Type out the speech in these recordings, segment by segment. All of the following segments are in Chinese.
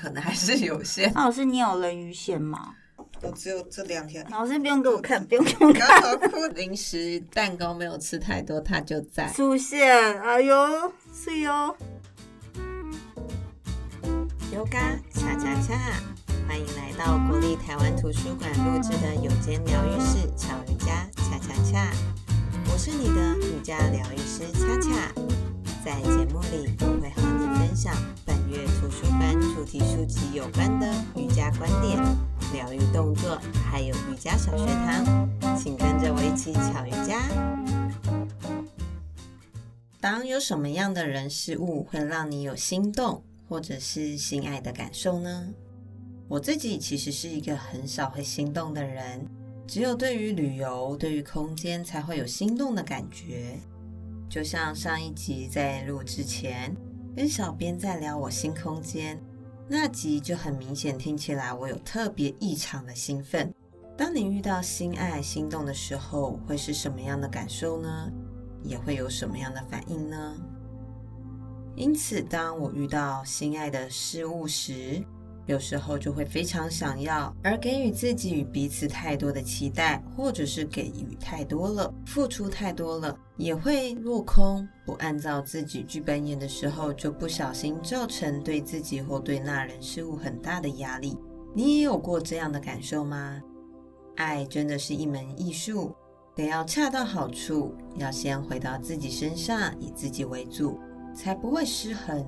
可能还是有限。老师，你有人鱼线吗？我只有这两天。老师不用给我看，不用给我看。零食蛋糕没有吃太多，它就在出现。哎呦，是哟。油嘎恰恰恰，欢迎来到国立台湾图书馆录制的有间疗愈室巧瑜伽恰恰恰。我是你的瑜伽疗愈师恰恰，在节目里我会和你分享本月图书馆主题书籍有关的瑜伽观点、疗愈动作，还有瑜伽小学堂，请跟着我一起巧瑜伽。当有什么样的人事物会让你有心动或者是心爱的感受呢？我自己其实是一个很少会心动的人。只有对于旅游、对于空间才会有心动的感觉。就像上一集在录之前，跟小编在聊我新空间那集，就很明显听起来我有特别异常的兴奋。当你遇到心爱、心动的时候，会是什么样的感受呢？也会有什么样的反应呢？因此，当我遇到心爱的事物时，有时候就会非常想要，而给予自己与彼此太多的期待，或者是给予太多了，付出太多了，也会落空。不按照自己剧本演的时候，就不小心造成对自己或对那人事物很大的压力。你也有过这样的感受吗？爱真的是一门艺术，得要恰到好处，要先回到自己身上，以自己为主，才不会失衡。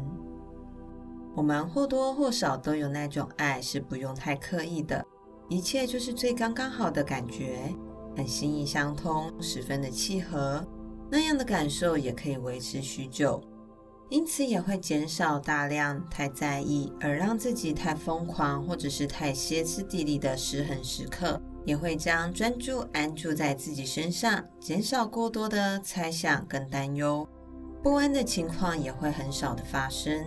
我们或多或少都有那种爱，是不用太刻意的，一切就是最刚刚好的感觉，很心意相通，十分的契合，那样的感受也可以维持许久，因此也会减少大量太在意而让自己太疯狂或者是太歇斯底里的失衡时刻，也会将专注安住在自己身上，减少过多的猜想跟担忧，不安的情况也会很少的发生。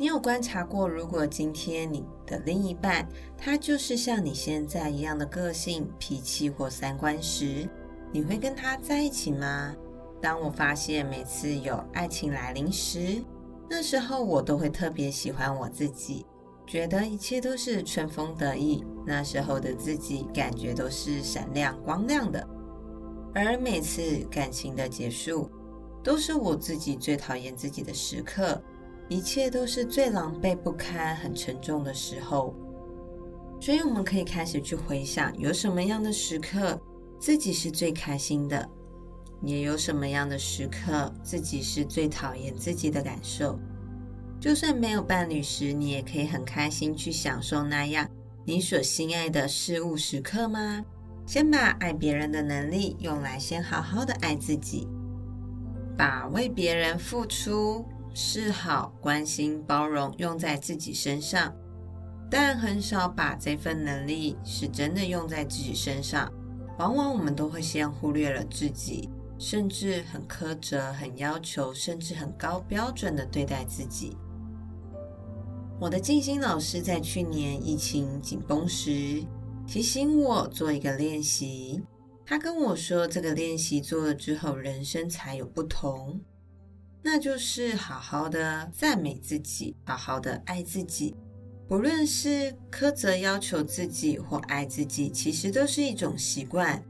你有观察过，如果今天你的另一半他就是像你现在一样的个性、脾气或三观时，你会跟他在一起吗？当我发现每次有爱情来临时，那时候我都会特别喜欢我自己，觉得一切都是春风得意。那时候的自己感觉都是闪亮光亮的，而每次感情的结束，都是我自己最讨厌自己的时刻。一切都是最狼狈不堪、很沉重的时候，所以我们可以开始去回想，有什么样的时刻自己是最开心的，也有什么样的时刻自己是最讨厌自己的感受。就算没有伴侣时，你也可以很开心去享受那样你所心爱的事物时刻吗？先把爱别人的能力用来先好好的爱自己，把为别人付出。示好、关心、包容用在自己身上，但很少把这份能力是真的用在自己身上。往往我们都会先忽略了自己，甚至很苛责、很要求，甚至很高标准的对待自己。我的静心老师在去年疫情紧绷时提醒我做一个练习，他跟我说，这个练习做了之后，人生才有不同。那就是好好的赞美自己，好好的爱自己。不论是苛责要求自己或爱自己，其实都是一种习惯。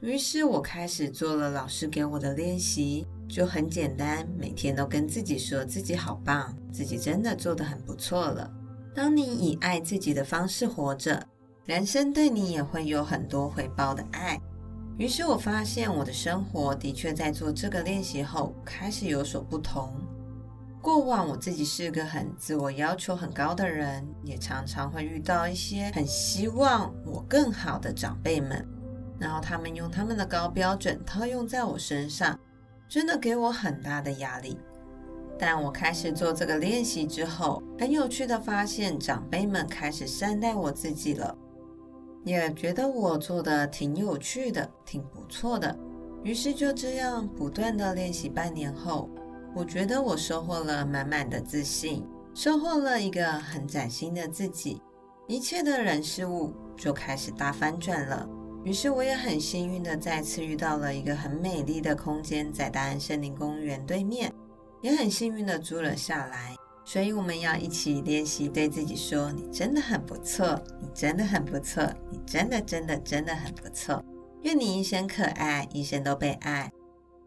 于是我开始做了老师给我的练习，就很简单，每天都跟自己说自己好棒，自己真的做得很不错了。当你以爱自己的方式活着，人生对你也会有很多回报的爱。于是我发现我的生活的确在做这个练习后开始有所不同。过往我自己是个很自我要求很高的人，也常常会遇到一些很希望我更好的长辈们，然后他们用他们的高标准套用在我身上，真的给我很大的压力。但我开始做这个练习之后，很有趣的发现长辈们开始善待我自己了。也觉得我做的挺有趣的，挺不错的。于是就这样不断的练习半年后，我觉得我收获了满满的自信，收获了一个很崭新的自己。一切的人事物就开始大翻转了。于是我也很幸运的再次遇到了一个很美丽的空间，在大安森林公园对面，也很幸运的租了下来。所以我们要一起练习对自己说：“你真的很不错，你真的很不错，你真的真的真的很不错。”愿你一生可爱，一生都被爱。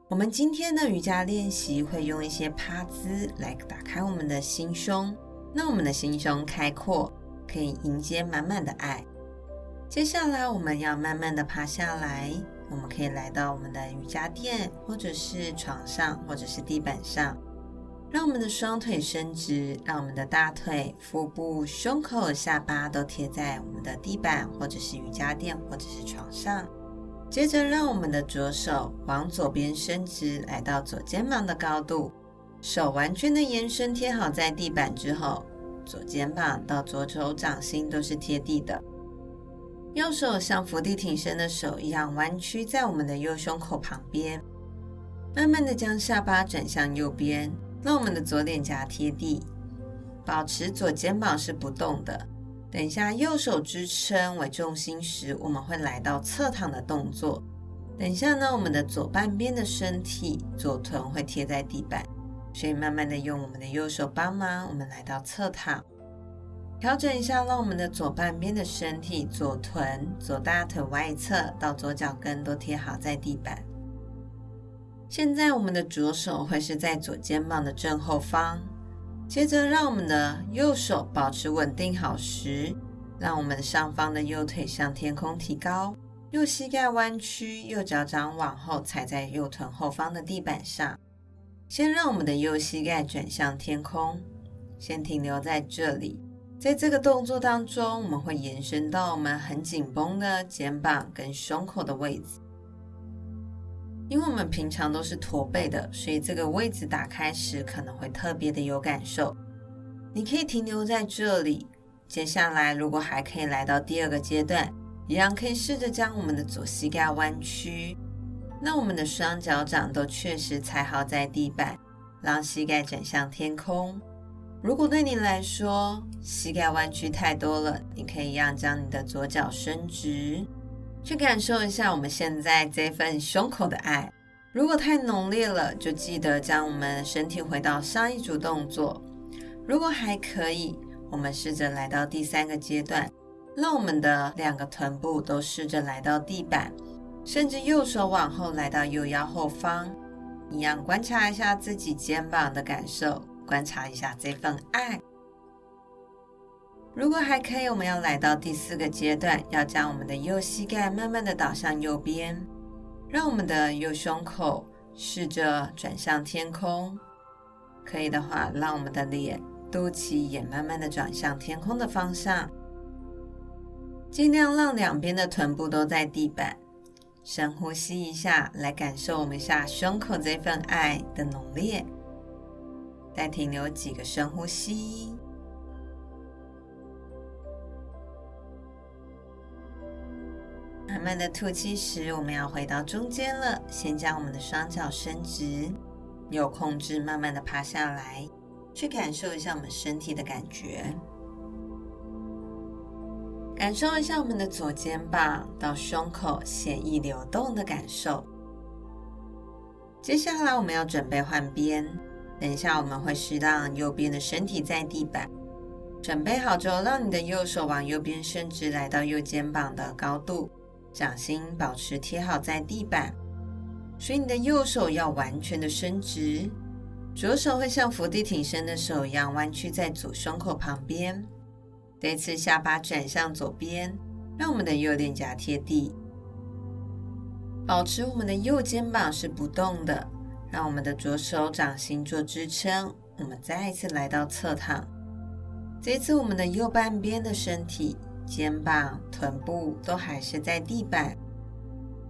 我们今天的瑜伽练习会用一些趴姿来打开我们的心胸，让我们的心胸开阔，可以迎接满满的爱。接下来我们要慢慢的趴下来，我们可以来到我们的瑜伽垫，或者是床上，或者是地板上，让我们的双腿伸直，让我们的大腿、腹部、胸口、下巴都贴在我们的地板，或者是瑜伽垫，或者是床上。接着，让我们的左手往左边伸直，来到左肩膀的高度，手完全的延伸贴好在地板之后，左肩膀到左手掌心都是贴地的。右手像伏地挺身的手一样弯曲在我们的右胸口旁边，慢慢的将下巴转向右边，让我们的左脸颊贴地，保持左肩膀是不动的。等一下，右手支撑为重心时，我们会来到侧躺的动作。等一下呢，我们的左半边的身体左臀会贴在地板，所以慢慢的用我们的右手帮忙，我们来到侧躺。调整一下，让我们的左半边的身体、左臀、左大腿外侧到左脚跟都贴好在地板。现在，我们的左手会是在左肩膀的正后方。接着，让我们的右手保持稳定好时，让我们上方的右腿向天空提高，右膝盖弯曲，右脚掌往后踩在右臀后方的地板上。先让我们的右膝盖转向天空，先停留在这里。在这个动作当中，我们会延伸到我们很紧绷的肩膀跟胸口的位置。因为我们平常都是驼背的，所以这个位置打开时可能会特别的有感受。你可以停留在这里。接下来，如果还可以来到第二个阶段，一样可以试着将我们的左膝盖弯曲，那我们的双脚掌都确实踩好在地板，让膝盖转向天空。如果对你来说膝盖弯曲太多了，你可以一样将你的左脚伸直，去感受一下我们现在这份胸口的爱。如果太浓烈了，就记得将我们身体回到上一组动作。如果还可以，我们试着来到第三个阶段，让我们的两个臀部都试着来到地板，甚至右手往后来到右腰后方，一样观察一下自己肩膀的感受。观察一下这份爱。如果还可以，我们要来到第四个阶段，要将我们的右膝盖慢慢的倒向右边，让我们的右胸口试着转向天空。可以的话，让我们的脸、肚脐也慢慢的转向天空的方向。尽量让两边的臀部都在地板。深呼吸一下，来感受我们下胸口这份爱的浓烈。再停留几个深呼吸，慢慢的吐气时，我们要回到中间了。先将我们的双脚伸直，有控制，慢慢的趴下来，去感受一下我们身体的感觉，感受一下我们的左肩膀到胸口血液流动的感受。接下来我们要准备换边。等一下，我们会适当右边的身体在地板。准备好之后，让你的右手往右边伸直，来到右肩膀的高度，掌心保持贴好在地板。所以你的右手要完全的伸直，左手会像伏地挺身的手一样弯曲在左胸口旁边。这次下巴转向左边，让我们的右脸颊贴地，保持我们的右肩膀是不动的。让我们的左手掌心做支撑，我们再一次来到侧躺。这次我们的右半边的身体、肩膀、臀部都还是在地板，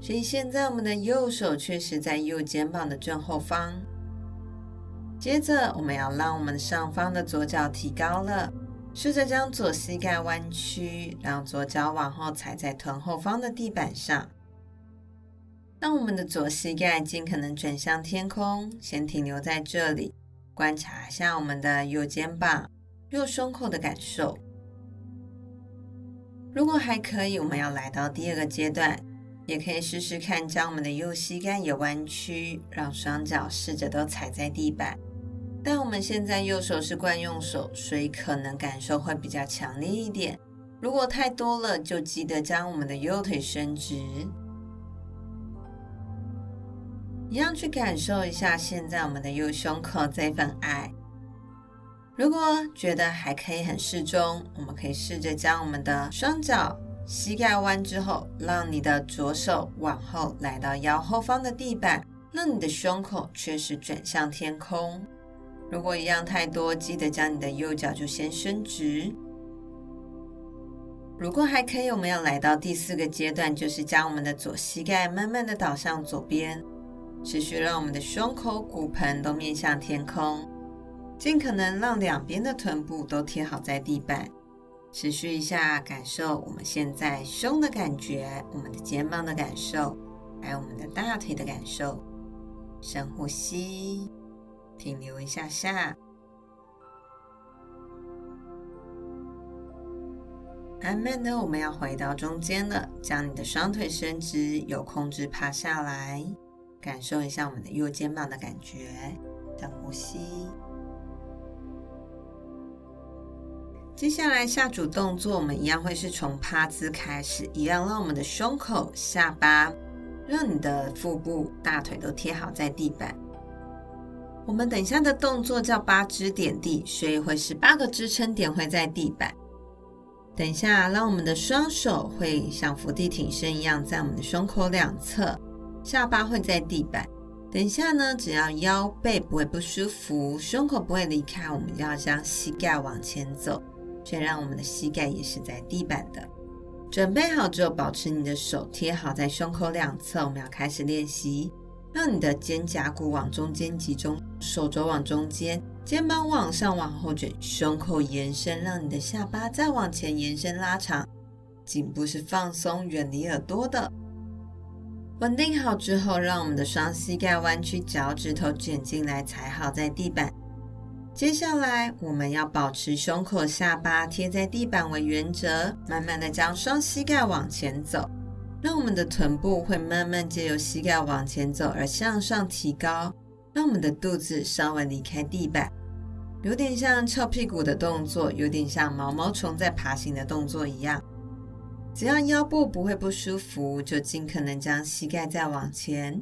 所以现在我们的右手确实在右肩膀的正后方。接着，我们要让我们上方的左脚提高了，试着将左膝盖弯曲，让左脚往后踩在臀后方的地板上。让我们的左膝盖尽可能转向天空，先停留在这里，观察一下我们的右肩膀、右胸口的感受。如果还可以，我们要来到第二个阶段，也可以试试看将我们的右膝盖也弯曲，让双脚试着都踩在地板。但我们现在右手是惯用手，所以可能感受会比较强烈一点。如果太多了，就记得将我们的右腿伸直，一样去感受一下现在我们的右胸口这份爱。如果觉得还可以很适中，我们可以试着将我们的双脚膝盖弯之后，让你的左手往后来到腰后方的地板，让你的胸口确实转向天空。如果一样太多，记得将你的右脚就先伸直。如果还可以，我们要来到第四个阶段，就是将我们的左膝盖慢慢的倒向左边，持续让我们的胸口、骨盆都面向天空，尽可能让两边的臀部都贴好在地板。持续一下，感受我们现在胸的感觉，我们的肩膀的感受，还有我们的大腿的感受。深呼吸，停留一下下。慢慢的，我们要回到中间了，将你的双腿伸直，有控制趴下来，感受一下我们的右肩膀的感觉。深呼吸。接下来下组动作，我们一样会是从趴姿开始，一样让我们的胸口、下巴，让你的腹部、大腿都贴好在地板。我们等一下的动作叫八支点地，所以会是八个支撑点会在地板。等一下，让我们的双手会像伏地挺身一样，在我们的胸口两侧，下巴会在地板。等一下呢，只要腰背不会不舒服，胸口不会离开，我们要将膝盖往前走，却让我们的膝盖也是在地板的。准备好之后，保持你的手贴好在胸口两侧，我们要开始练习。让你的肩胛骨往中间集中，手肘往中间。肩膀往上往后卷，胸口延伸，让你的下巴再往前延伸拉长，颈部是放松，远离耳朵的。稳定好之后，让我们的双膝盖弯曲，脚趾头卷进来，踩好在地板。接下来，我们要保持胸口、下巴贴在地板为原则，慢慢的将双膝盖往前走，让我们的臀部会慢慢借由膝盖往前走而向上提高，让我们的肚子稍微离开地板。有点像翘屁股的动作，有点像毛毛虫在爬行的动作一样。只要腰部不会不舒服，就尽可能将膝盖再往前。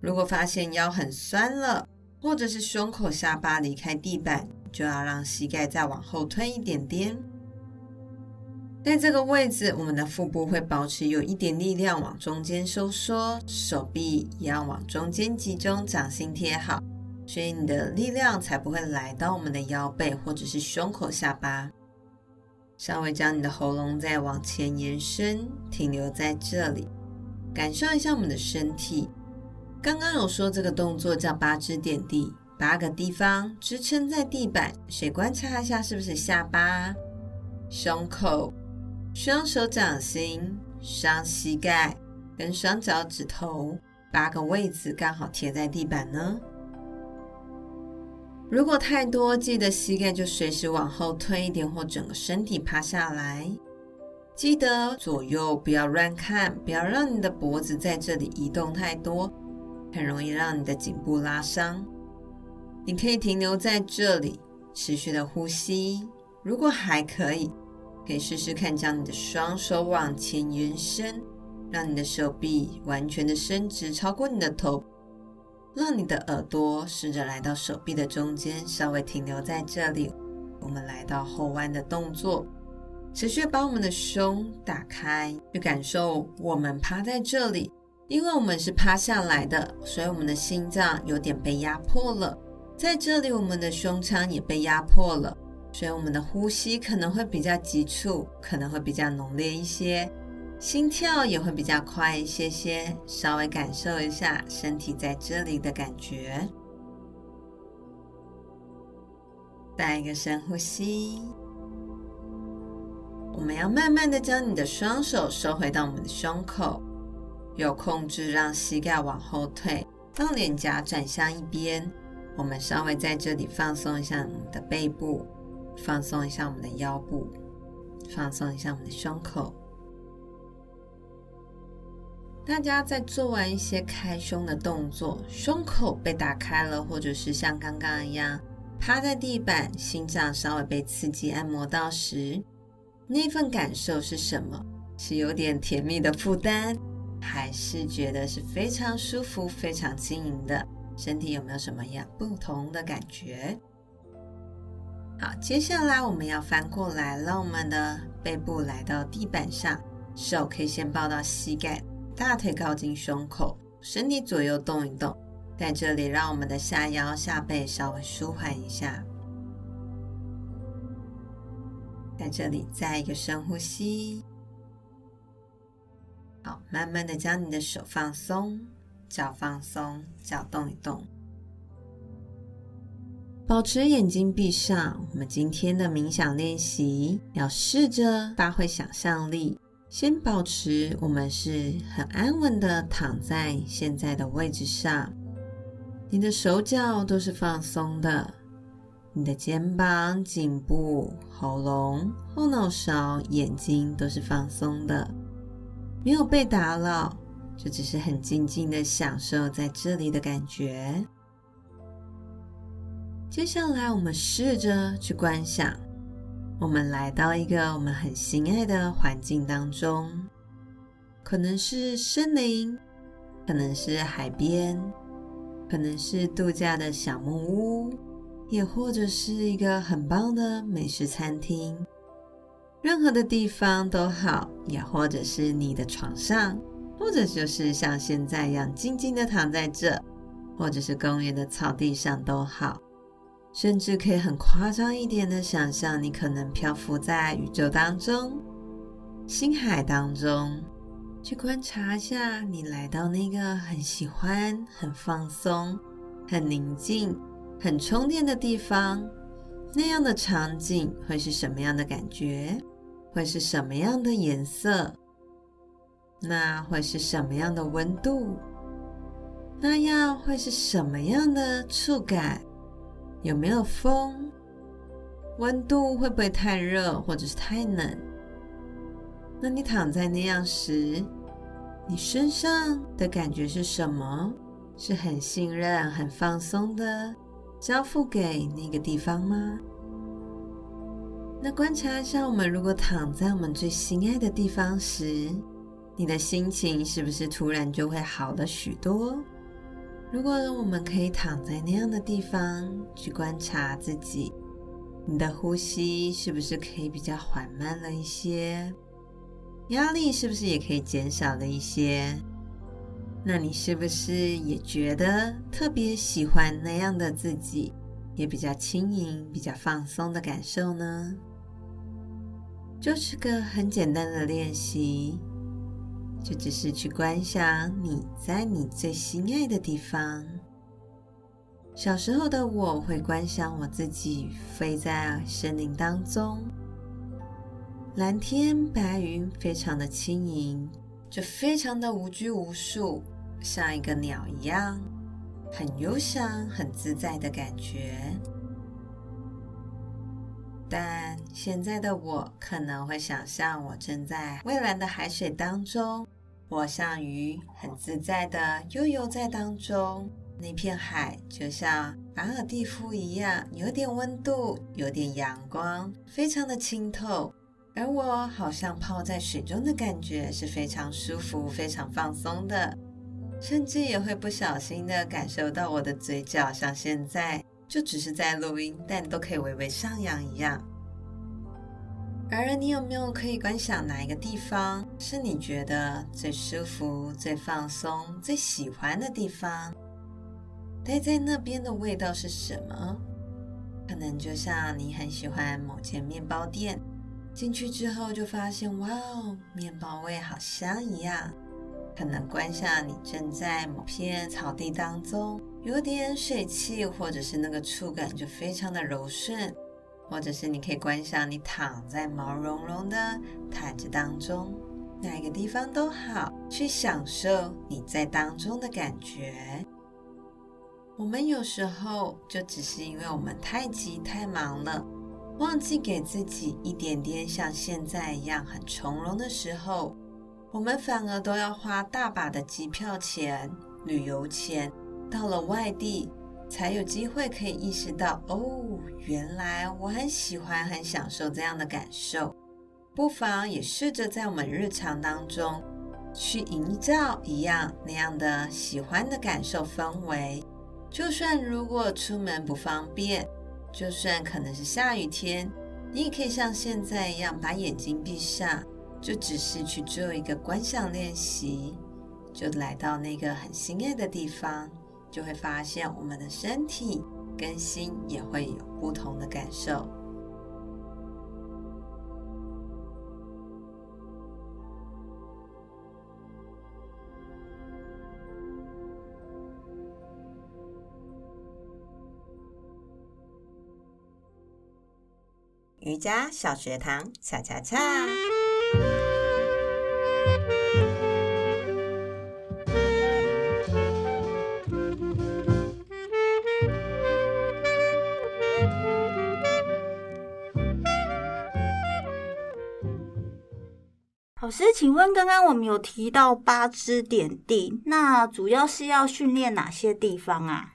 如果发现腰很酸了，或者是胸口下巴离开地板，就要让膝盖再往后推一点点。在这个位置，我们的腹部会保持有一点力量往中间收缩，手臂也要往中间集中，掌心贴好。所以你的力量才不会来到我们的腰背或者是胸口下巴。稍微将你的喉咙再往前延伸，停留在这里，感受一下我们的身体。刚刚有说这个动作叫八支点地，八个地方支撑在地板。谁观察一下是不是下巴、胸口、双手掌心、双膝盖跟双脚趾头八个位置刚好贴在地板呢？如果太多，记得膝盖就随时往后推一点，或整个身体趴下来。记得左右不要乱看，不要让你的脖子在这里移动太多，很容易让你的颈部拉伤。你可以停留在这里，持续的呼吸。如果还可以，可以试试看将你的双手往前延伸，让你的手臂完全的伸直，超过你的头。让你的耳朵试着来到手臂的中间，稍微停留在这里。我们来到后弯的动作，持续把我们的胸打开，去感受我们趴在这里。因为我们是趴下来的，所以我们的心脏有点被压迫了。在这里，我们的胸腔也被压迫了，所以我们的呼吸可能会比较急促，可能会比较浓烈一些。心跳也会比较快一些些，稍微感受一下身体在这里的感觉。再一个深呼吸，我们要慢慢的将你的双手收回到我们的胸口，有控制让膝盖往后退，让脸颊转向一边。我们稍微在这里放松一下我们的背部，放松一下我们的腰部，放松一下我们的胸口。大家在做完一些开胸的动作，胸口被打开了，或者是像刚刚一样趴在地板，心脏稍微被刺激按摩到时，那份感受是什么？是有点甜蜜的负担，还是觉得是非常舒服、非常轻盈的？身体有没有什么样不同的感觉？好，接下来我们要翻过来，让我们的背部来到地板上，手可以先抱到膝盖。大腿靠近胸口，身体左右动一动，在这里让我们的下腰、下背稍微舒缓一下。在这里再一个深呼吸，好，慢慢的将你的手放松，脚放松，脚动一动，保持眼睛闭上。我们今天的冥想练习要试着发挥想象力。先保持我们是很安稳的躺在现在的位置上，你的手脚都是放松的，你的肩膀、颈部、喉咙、后脑勺、眼睛都是放松的，没有被打扰，就只是很静静的享受在这里的感觉。接下来，我们试着去观想。我们来到一个我们很心爱的环境当中，可能是森林，可能是海边，可能是度假的小木屋，也或者是一个很棒的美食餐厅。任何的地方都好，也或者是你的床上，或者就是像现在一样静静的躺在这，或者是公园的草地上都好。甚至可以很夸张一点的想象，你可能漂浮在宇宙当中、星海当中，去观察一下你来到那个很喜欢、很放松、很宁静、很充电的地方，那样的场景会是什么样的感觉？会是什么样的颜色？那会是什么样的温度？那样会是什么样的触感？有没有风？温度会不会太热或者是太冷？那你躺在那样时，你身上的感觉是什么？是很信任、很放松的，交付给那个地方吗？那观察一下，我们如果躺在我们最心爱的地方时，你的心情是不是突然就会好了许多？如果我们可以躺在那样的地方去观察自己，你的呼吸是不是可以比较缓慢了一些？压力是不是也可以减少了一些？那你是不是也觉得特别喜欢那样的自己，也比较轻盈、比较放松的感受呢？就是个很简单的练习。就只是去观想你在你最心爱的地方。小时候的我会观想我自己飞在森林当中，蓝天白云非常的轻盈，就非常的无拘无束，像一个鸟一样，很悠闲、很自在的感觉。但现在的我可能会想象，我正在蔚蓝的海水当中，我像鱼，很自在的悠游在当中。那片海就像马尔地夫一样，有点温度，有点阳光，非常的清透。而我好像泡在水中的感觉是非常舒服、非常放松的，甚至也会不小心的感受到我的嘴角像现在。就只是在录音，但都可以微微上扬一样。而你有没有可以观想哪一个地方是你觉得最舒服、最放松、最喜欢的地方？待在那边的味道是什么？可能就像你很喜欢某间面包店，进去之后就发现，哇哦，面包味好香一样。可能观想你正在某片草地当中。有点水汽，或者是那个触感就非常的柔顺，或者是你可以观想你躺在毛茸茸的毯子当中，哪个地方都好，去享受你在当中的感觉。我们有时候就只是因为我们太急太忙了，忘记给自己一点点像现在一样很从容的时候，我们反而都要花大把的机票钱、旅游钱，到了外地才有机会可以意识到，哦，原来我很喜欢、很享受这样的感受。不妨也试着在我们日常当中去营造一样那样的喜欢的感受氛围。就算如果出门不方便，就算可能是下雨天，你也可以像现在一样把眼睛闭上。就只是去做一个观想练习，就来到那个很心爱的地方，就会发现我们的身体跟心也会有不同的感受。瑜伽小学堂，恰恰恰。老师，请问刚刚我们有提到八支点地，那主要是要训练哪些地方啊？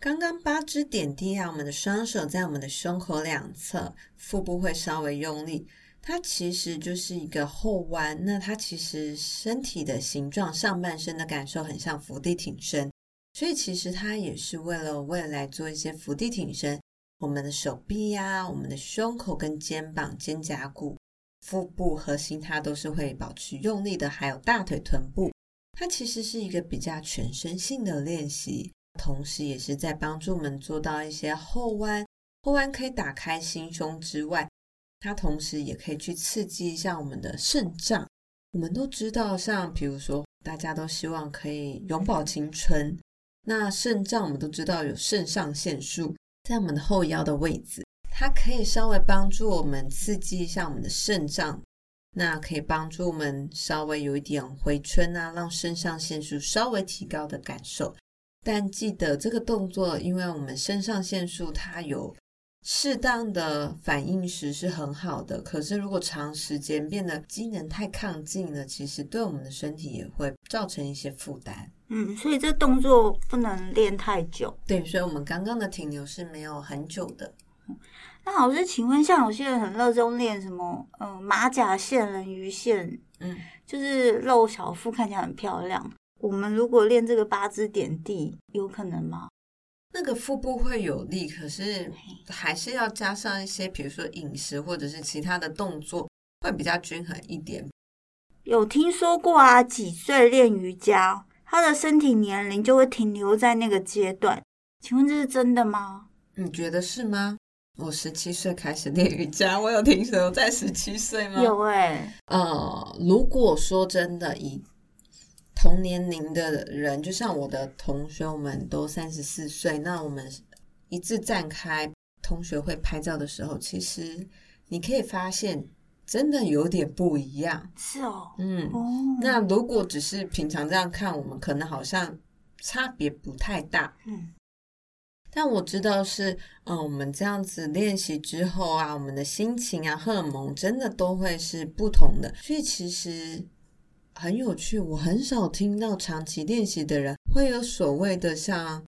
刚刚八支点地啊，我们的双手在我们的胸口两侧，腹部会稍微用力，它其实就是一个后弯。那它其实身体的形状，上半身的感受很像伏地挺身，所以其实它也是为了未来做一些伏地挺身。我们的手臂呀、我们的胸口跟肩膀、肩胛骨。腹部核心它都是会保持用力的，还有大腿、臀部，它其实是一个比较全身性的练习，同时也是在帮助我们做到一些后弯。后弯可以打开心胸之外，它同时也可以去刺激一下我们的肾脏。我们都知道，像比如说，大家都希望可以永葆青春，那肾脏我们都知道有肾上腺素在我们的后腰的位置。它可以稍微帮助我们刺激一下我们的肾脏，那可以帮助我们稍微有一点回春啊，让肾上腺素稍微提高的感受。但记得这个动作，因为我们肾上腺素它有适当的反应时是很好的，可是如果长时间变得机能太亢进了，其实对我们的身体也会造成一些负担。嗯，所以这动作不能练太久。对，所以我们刚刚的停留是没有很久的。那老师，请问，像有些人很热衷练什么，嗯，马甲线、人鱼线，嗯，就是露小腹看起来很漂亮。我们如果练这个八支点地，有可能吗？那个腹部会有力，可是还是要加上一些，比如说饮食或者是其他的动作，会比较均衡一点。有听说过啊，几岁练瑜伽，他的身体年龄就会停留在那个阶段。请问这是真的吗？你觉得是吗？我十七岁开始练瑜伽，我有听说在十七岁吗？有哎、欸。呃，如果说真的以同年龄的人，就像我的同学们都三十四岁，那我们一致站开同学会拍照的时候，其实你可以发现真的有点不一样。是哦，嗯。哦。那如果只是平常这样看，我们可能好像差别不太大。嗯。但我知道是，嗯，我们这样子练习之后啊，我们的心情啊，荷尔蒙真的都会是不同的。所以其实很有趣，我很少听到长期练习的人会有所谓的像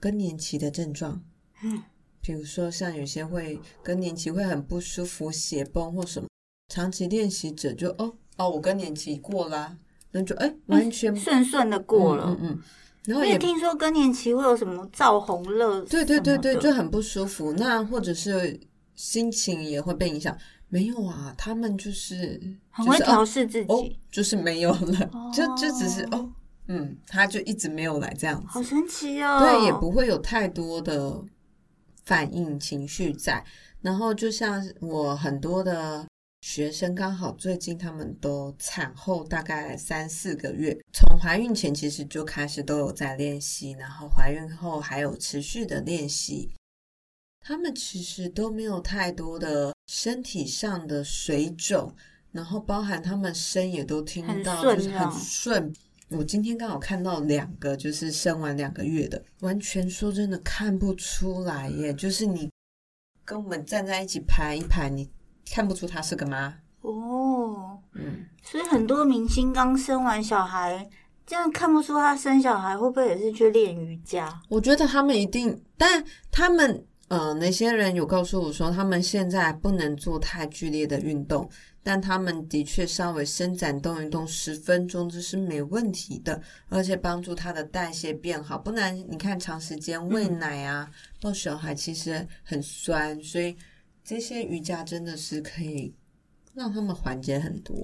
更年期的症状。嗯，比如说像有些会更年期会很不舒服、血崩或什么，长期练习者就哦哦，我更年期过啦，那就哎完全顺顺的过了。嗯。嗯嗯然后也听说更年期会有什么燥红热，对对对对，就很不舒服。那或者是心情也会被影响。没有啊，他们就是、就是、很会调试自己，哦，就是没有了，哦、就就只是哦，嗯，他就一直没有来这样子，好神奇哦。对，也不会有太多的反应情绪在。然后就像我很多的。学生刚好最近他们都产后大概三四个月，从怀孕前其实就开始都有在练习，然后怀孕后还有持续的练习。他们其实都没有太多的身体上的水肿，然后包含他们生也都听到就是很顺。我今天刚好看到两个，就是生完两个月的，完全说真的看不出来耶，就是你跟我们站在一起排一排你。看不出她是个妈哦，嗯，所以很多明星刚生完小孩，这样看不出她生小孩会不会也是去练瑜伽？我觉得他们一定，但他们呃那些人有告诉我说，他们现在不能做太剧烈的运动。但他们的确稍微伸展动一动十分钟，这是没问题的，而且帮助他的代谢变好。不然你看长时间喂奶啊，抱小孩其实很酸，所以这些瑜伽真的是可以让他们缓解很多。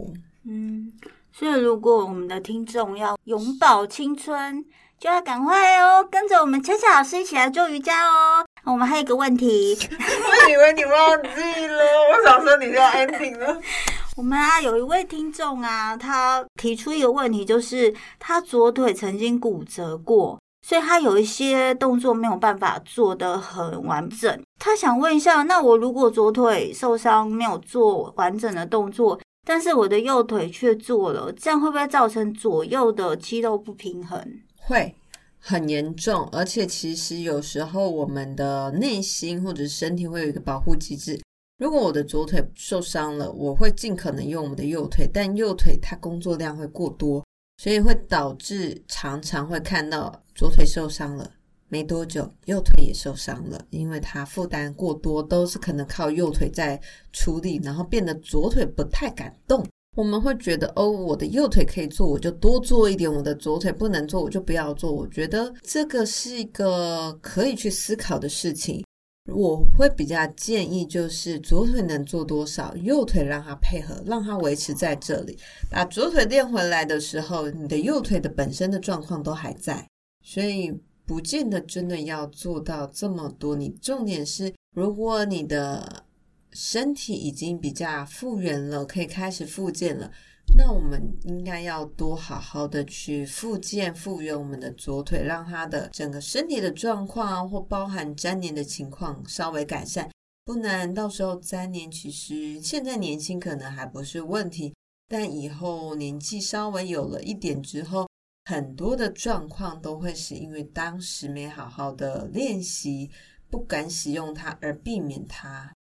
嗯，所以如果我们的听众要永葆青春，就要赶快哦，跟着我们恰恰老师一起来做瑜伽哦。我们还有一个问题，我以为你忘记了，我想说你就要 ending 了。我们啊，有一位听众啊，他提出一个问题，就是他左腿曾经骨折过，所以他有一些动作没有办法做得很完整。他想问一下，那我如果左腿受伤没有做完整的动作，但是我的右腿却做了，这样会不会造成左右的肌肉不平衡？会。很严重，而且其实有时候我们的内心或者身体会有一个保护机制。如果我的左腿受伤了，我会尽可能用我们的右腿，但右腿它工作量会过多，所以会导致常常会看到左腿受伤了，没多久右腿也受伤了，因为它负担过多，都是可能靠右腿在出力，然后变得左腿不太敢动。我们会觉得哦，我的右腿可以做，我就多做一点；我的左腿不能做，我就不要做。我觉得这个是一个可以去思考的事情。我会比较建议，就是左腿能做多少，右腿让它配合，让它维持在这里。把左腿练回来的时候，你的右腿的本身的状况都还在，所以不见得真的要做到这么多。你重点是，如果你的身体已经比较复原了，可以开始复健了。那我们应该要多好好的去复健、复原我们的左腿，让它的整个身体的状况或包含粘连的情况稍微改善。不然到时候粘连，其实现在年轻可能还不是问题，但以后年纪稍微有了一点之后，很多的状况都会是因为当时没好好的练习，不敢使用它而避免它。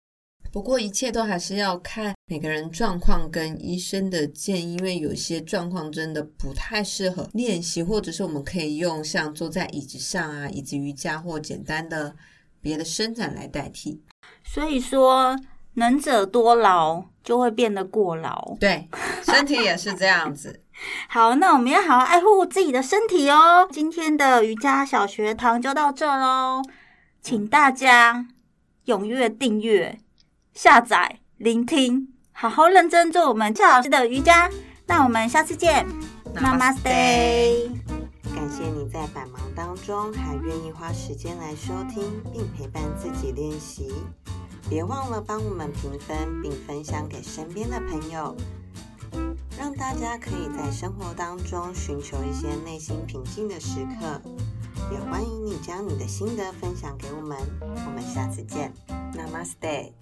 不过一切都还是要看每个人状况跟医生的建议，因为有些状况真的不太适合练习，或者是我们可以用像坐在椅子上啊、椅子瑜伽或简单的别的伸展来代替。所以说，能者多劳就会变得过劳。对，身体也是这样子。好，那我们要好好爱护自己的身体哦。今天的瑜伽小学堂就到这喽，请大家踊跃订阅。下载、聆听，好好认真做我们恰老师的瑜伽。那我们下次见，Namaste。感谢你在百忙当中还愿意花时间来收听并陪伴自己练习。别忘了帮我们评分并分享给身边的朋友，让大家可以在生活当中寻求一些内心平静的时刻。也欢迎你将你的心得分享给我们。我们下次见，Namaste。